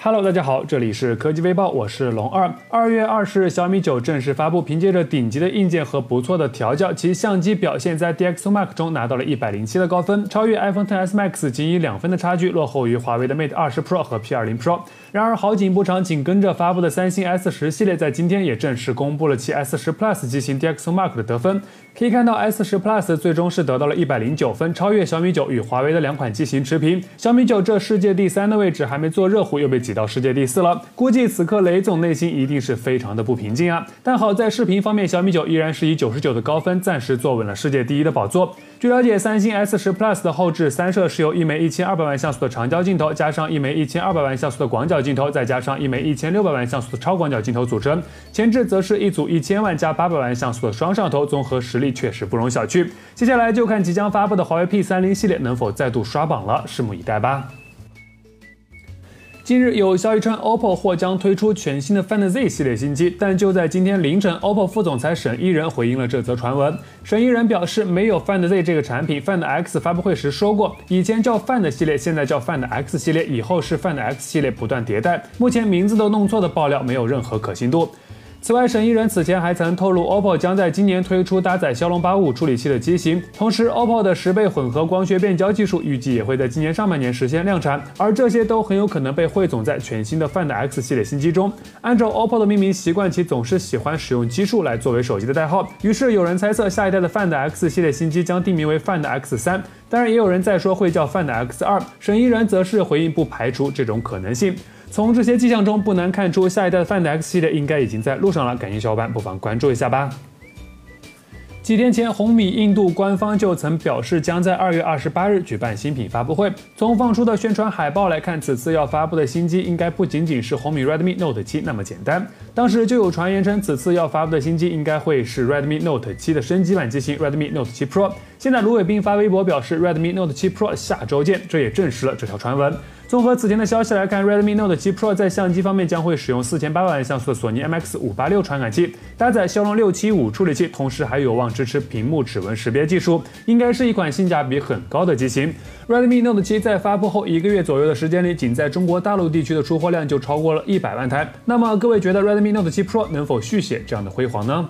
Hello，大家好，这里是科技微报，我是龙二。二月二十日，小米九正式发布，凭借着顶级的硬件和不错的调教，其相机表现在 DxOMark 中拿到了一百零七的高分，超越 iPhone XS Max 仅以两分的差距，落后于华为的 Mate 二十 Pro 和 P 二零 Pro。然而好景不长，紧跟着发布的三星 S 十系列在今天也正式公布了其 S 十 Plus 机型 DxOMark 的得分。可以看到 S 十 Plus 最终是得到了一百零九分，超越小米九，与华为的两款机型持平。小米九这世界第三的位置还没坐热乎，又被挤到世界第四了。估计此刻雷总内心一定是非常的不平静啊！但好在视频方面，小米九依然是以九十九的高分，暂时坐稳了世界第一的宝座。据了解，三星 S 十 Plus 的后置三摄是由一枚一千二百万像素的长焦镜头，加上一枚一千二百万像素的广角镜头，再加上一枚一千六百万像素的超广角镜头组成。前置则是一组一千万加八百万像素的双摄像头，综合实力确实不容小觑。接下来就看即将发布的华为 P 三零系列能否再度刷榜了，拭目以待吧。近日有消息称，OPPO 或将推出全新的 Find Z 系列新机，但就在今天凌晨，OPPO 副总裁沈一人回应了这则传闻。沈一人表示，没有 Find Z 这个产品，Find X 发布会时说过，以前叫 Find 系列，现在叫 Find X 系列，以后是 Find X 系列，不断迭代。目前名字都弄错的爆料没有任何可信度。此外，沈一人此前还曾透露，OPPO 将在今年推出搭载骁龙八五处理器的机型，同时，OPPO 的十倍混合光学变焦技术预计也会在今年上半年实现量产，而这些都很有可能被汇总在全新的 Find X 系列新机中。按照 OPPO 的命名习惯，其总是喜欢使用基数来作为手机的代号，于是有人猜测下一代的 Find X 系列新机将定名为 Find X 三，当然也有人在说会叫 Find X 二。沈一人则是回应不排除这种可能性。从这些迹象中，不难看出，下一代的 Find X 系列应该已经在路上了。感兴趣小伙伴不妨关注一下吧。几天前，红米印度官方就曾表示将在二月二十八日举办新品发布会。从放出的宣传海报来看，此次要发布的新机应该不仅仅是红米 Redmi Note 7那么简单。当时就有传言称，此次要发布的新机应该会是 Redmi Note 7的升级版机型 Redmi Note 7 Pro。现在，卢伟斌发微博表示，Redmi Note 7 Pro 下周见，这也证实了这条传闻。综合此前的消息来看，Redmi Note 7 Pro 在相机方面将会使用四千八百万像素的索尼 MX 五八六传感器，搭载骁龙六七五处理器，同时还有望支持屏幕指纹识别技术，应该是一款性价比很高的机型。Redmi Note 7在发布后一个月左右的时间里，仅在中国大陆地区的出货量就超过了一百万台。那么各位觉得 Redmi Note 7 Pro 能否续写这样的辉煌呢？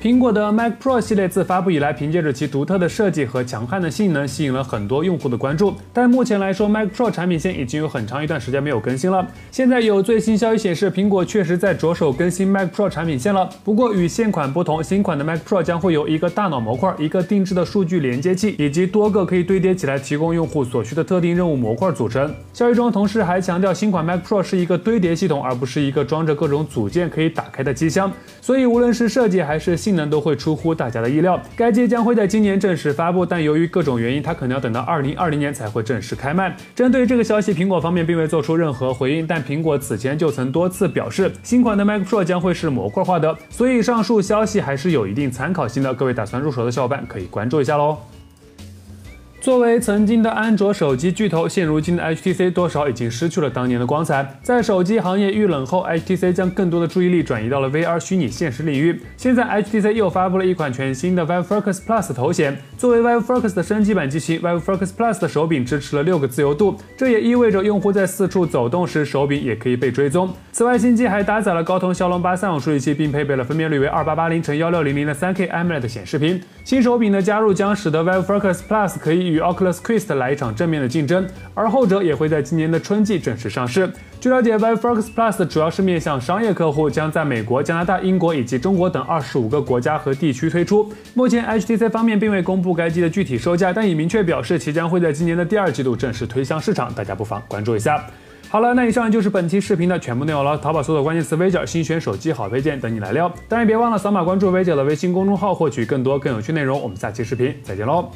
苹果的 Mac Pro 系列自发布以来，凭借着其独特的设计和强悍的性能，吸引了很多用户的关注。但目前来说，Mac Pro 产品线已经有很长一段时间没有更新了。现在有最新消息显示，苹果确实在着手更新 Mac Pro 产品线了。不过与现款不同，新款的 Mac Pro 将会有一个大脑模块、一个定制的数据连接器，以及多个可以堆叠起来提供用户所需的特定任务模块组成。消息中同时还强调，新款 Mac Pro 是一个堆叠系统，而不是一个装着各种组件可以打开的机箱。所以无论是设计还是性能，都会出乎。大家的意料，该机将会在今年正式发布，但由于各种原因，它可能要等到二零二零年才会正式开卖。针对这个消息，苹果方面并未做出任何回应，但苹果此前就曾多次表示，新款的 Mac Pro 将会是模块化的，所以上述消息还是有一定参考性的。各位打算入手的小伙伴可以关注一下喽。作为曾经的安卓手机巨头，现如今的 HTC 多少已经失去了当年的光彩。在手机行业遇冷后，HTC 将更多的注意力转移到了 VR 虚拟现实领域。现在，HTC 又发布了一款全新的 Vive Focus Plus 头显。作为 Vive Focus 的升级版机型，Vive Focus Plus 的手柄支持了六个自由度，这也意味着用户在四处走动时，手柄也可以被追踪。此外，新机还搭载了高通骁龙八三五处理器，并配备了分辨率为二八八零乘幺六零零的 3K AMOLED 显示屏。新手柄的加入将使得 Vive Focus Plus 可以与 Oculus Quest 来一场正面的竞争，而后者也会在今年的春季正式上市。据了解，Vive Focus Plus 主要是面向商业客户，将在美国、加拿大、英国以及中国等二十五个国家和地区推出。目前，HTC 方面并未公布该机的具体售价，但已明确表示其将会在今年的第二季度正式推向市场，大家不妨关注一下。好了，那以上就是本期视频的全部内容了。淘宝搜索关键词“微姐新选手机好配件”等你来撩。当然别忘了扫码关注微姐的微信公众号，获取更多更有趣内容。我们下期视频再见喽！